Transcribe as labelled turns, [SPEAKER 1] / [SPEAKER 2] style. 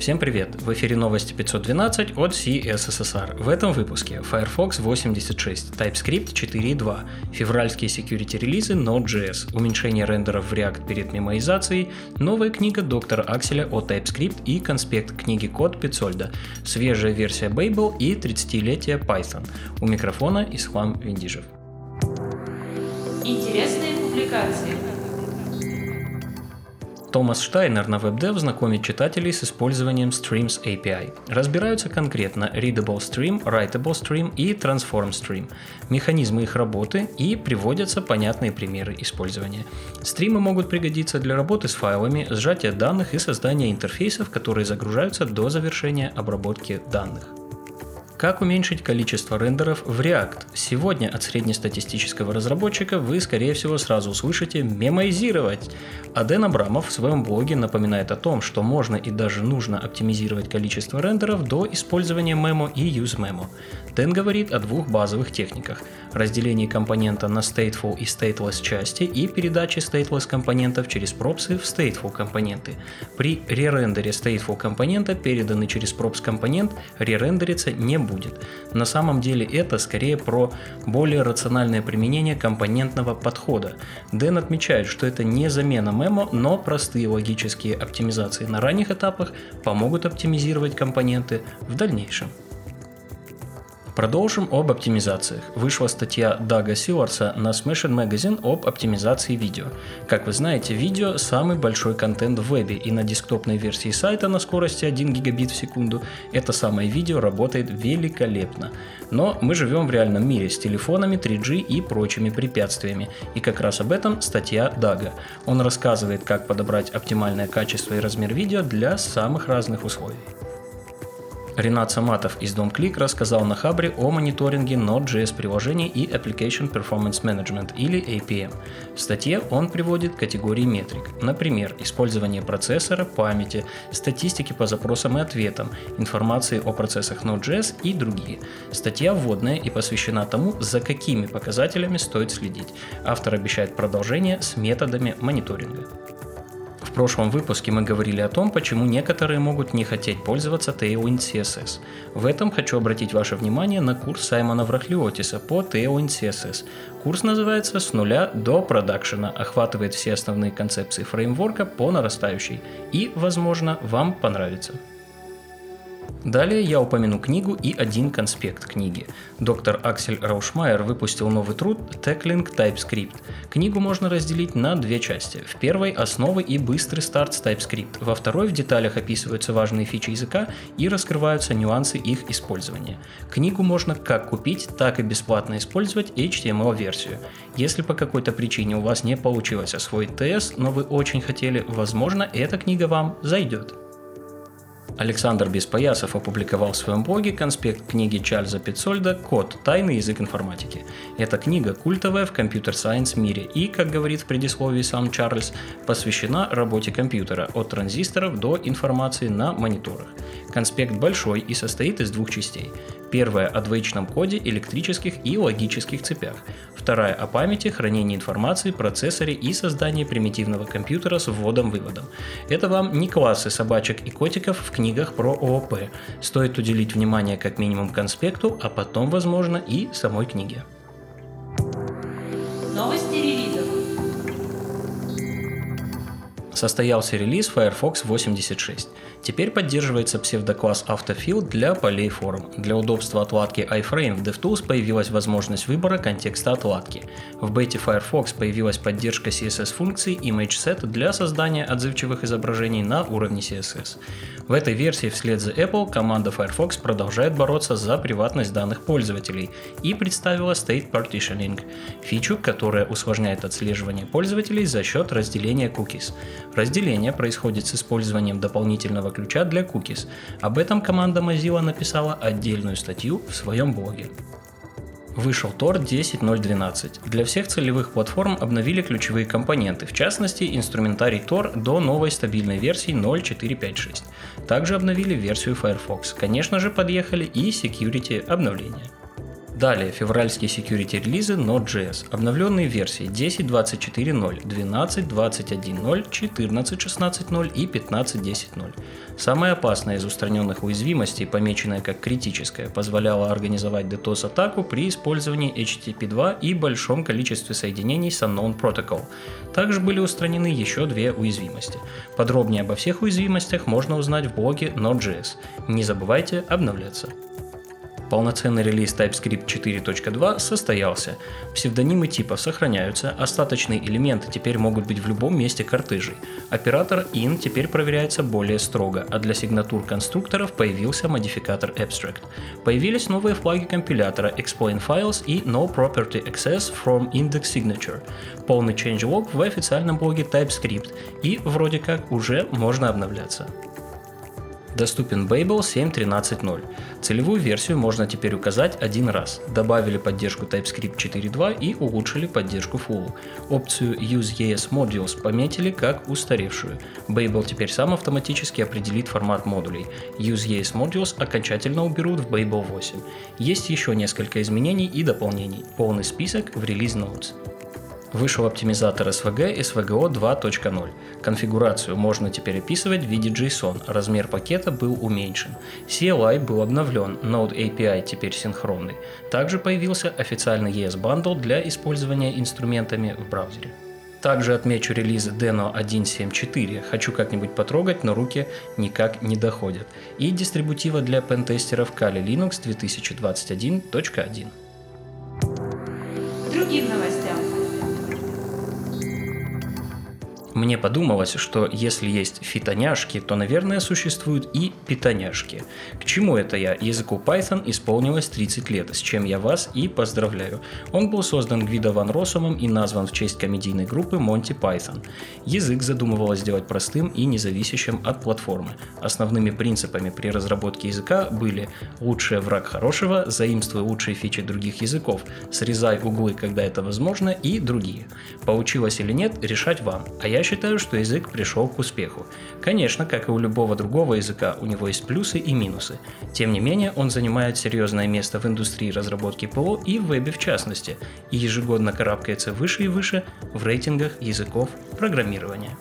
[SPEAKER 1] Всем привет! В эфире новости 512 от CSSR. В этом выпуске Firefox 86, TypeScript 4.2, февральские security релизы Node.js, уменьшение рендеров в React перед мемоизацией, новая книга доктора Акселя о TypeScript и конспект книги Код Пицольда, свежая версия Babel и 30-летие Python. У микрофона Ислам Виндижев.
[SPEAKER 2] Интересные публикации.
[SPEAKER 1] Томас Штайнер на WebDev знакомит читателей с использованием Streams API. Разбираются конкретно Readable Stream, Writable Stream и Transform Stream, механизмы их работы и приводятся понятные примеры использования. Стримы могут пригодиться для работы с файлами, сжатия данных и создания интерфейсов, которые загружаются до завершения обработки данных. Как уменьшить количество рендеров в React? Сегодня от среднестатистического разработчика вы, скорее всего, сразу услышите «мемоизировать». А Дэн Абрамов в своем блоге напоминает о том, что можно и даже нужно оптимизировать количество рендеров до использования memo и useMemo. Дэн говорит о двух базовых техниках – разделении компонента на stateful и stateless части и передаче stateless компонентов через пропсы в stateful компоненты. При ререндере stateful компонента, переданный через props компонент, ререндериться не. На самом деле это скорее про более рациональное применение компонентного подхода. Дэн отмечает, что это не замена мемо, но простые логические оптимизации на ранних этапах помогут оптимизировать компоненты в дальнейшем. Продолжим об оптимизациях. Вышла статья Дага Силарса на Smashing Magazine об оптимизации видео. Как вы знаете, видео – самый большой контент в вебе, и на десктопной версии сайта на скорости 1 гигабит в секунду это самое видео работает великолепно. Но мы живем в реальном мире с телефонами, 3G и прочими препятствиями, и как раз об этом статья Дага. Он рассказывает, как подобрать оптимальное качество и размер видео для самых разных условий. Ренат Саматов из DomClick рассказал на Хабре о мониторинге Node.js приложений и Application Performance Management или APM. В статье он приводит категории метрик, например, использование процессора, памяти, статистики по запросам и ответам, информации о процессах Node.js и другие. Статья вводная и посвящена тому, за какими показателями стоит следить. Автор обещает продолжение с методами мониторинга. Прошлом выпуске мы говорили о том, почему некоторые могут не хотеть пользоваться Tailwind CSS. В этом хочу обратить ваше внимание на курс Саймона Врахлиотиса по Tailwind CSS. Курс называется «С нуля до продакшена», охватывает все основные концепции фреймворка по нарастающей и, возможно, вам понравится. Далее я упомяну книгу и один конспект книги. Доктор Аксель Раушмайер выпустил новый труд Tackling TypeScript. Книгу можно разделить на две части. В первой – основы и быстрый старт с TypeScript. Во второй в деталях описываются важные фичи языка и раскрываются нюансы их использования. Книгу можно как купить, так и бесплатно использовать HTML-версию. Если по какой-то причине у вас не получилось освоить TS, но вы очень хотели, возможно, эта книга вам зайдет. Александр Беспоясов опубликовал в своем блоге конспект книги Чарльза Пицольда «Код. Тайный язык информатики». Эта книга культовая в компьютер-сайенс мире и, как говорит в предисловии сам Чарльз, посвящена работе компьютера от транзисторов до информации на мониторах. Конспект большой и состоит из двух частей. Первая о двоичном коде, электрических и логических цепях. Вторая о памяти, хранении информации, процессоре и создании примитивного компьютера с вводом-выводом. Это вам не классы собачек и котиков в книгах про ООП. Стоит уделить внимание как минимум конспекту, а потом, возможно, и самой книге.
[SPEAKER 2] Новости
[SPEAKER 1] Состоялся релиз Firefox 86. Теперь поддерживается псевдокласс Autofill для полей форм. Для удобства отладки iFrame в DevTools появилась возможность выбора контекста отладки. В бете Firefox появилась поддержка CSS-функций ImageSet для создания отзывчивых изображений на уровне CSS. В этой версии вслед за Apple команда Firefox продолжает бороться за приватность данных пользователей и представила State Partitioning – фичу, которая усложняет отслеживание пользователей за счет разделения cookies. Разделение происходит с использованием дополнительного ключа для cookies. Об этом команда Mozilla написала отдельную статью в своем блоге. Вышел Tor 10.0.12. Для всех целевых платформ обновили ключевые компоненты, в частности инструментарий Tor до новой стабильной версии 0.456. Также обновили версию Firefox. Конечно же подъехали и security обновления. Далее, февральские security релизы Node.js, обновленные версии 10.24.0, 12.21.0, 14.16.0 и 15.10.0. Самая опасная из устраненных уязвимостей, помеченная как критическая, позволяла организовать DDoS-атаку при использовании HTTP 2 и большом количестве соединений с Unknown Protocol. Также были устранены еще две уязвимости. Подробнее обо всех уязвимостях можно узнать в блоге Node.js. Не забывайте обновляться. Полноценный релиз TypeScript 4.2 состоялся. Псевдонимы типа сохраняются, остаточные элементы теперь могут быть в любом месте картыжей. Оператор in теперь проверяется более строго, а для сигнатур конструкторов появился модификатор abstract. Появились новые флаги компилятора explain files и no property access from index signature. Полный changelog в официальном блоге TypeScript и вроде как уже можно обновляться. Доступен Babel 7.13.0. Целевую версию можно теперь указать один раз. Добавили поддержку TypeScript 4.2 и улучшили поддержку Full. Опцию Use ES Modules пометили как устаревшую. Babel теперь сам автоматически определит формат модулей. Use ES Modules окончательно уберут в Babel 8. Есть еще несколько изменений и дополнений. Полный список в Release Notes. Вышел оптимизатор SVG SVGO 2.0. Конфигурацию можно теперь описывать в виде JSON, размер пакета был уменьшен. CLI был обновлен, Node API теперь синхронный. Также появился официальный ES Bundle для использования инструментами в браузере. Также отмечу релиз Deno 1.7.4, хочу как-нибудь потрогать, но руки никак не доходят. И дистрибутива для пентестеров Kali Linux 2021.1.
[SPEAKER 2] Другим новостям.
[SPEAKER 1] Мне подумалось, что если есть фитоняшки, то, наверное, существуют и питоняшки. К чему это я? Языку Python исполнилось 30 лет, с чем я вас и поздравляю. Он был создан Гвидо Ван Россомом и назван в честь комедийной группы Monty Python. Язык задумывалось сделать простым и независящим от платформы. Основными принципами при разработке языка были «лучший враг хорошего», «заимствуй лучшие фичи других языков», «срезай углы, когда это возможно» и другие. Получилось или нет, решать вам, а я считаю, что язык пришел к успеху. Конечно, как и у любого другого языка, у него есть плюсы и минусы. Тем не менее, он занимает серьезное место в индустрии разработки ПО и в вебе в частности, и ежегодно карабкается выше и выше в рейтингах языков программирования.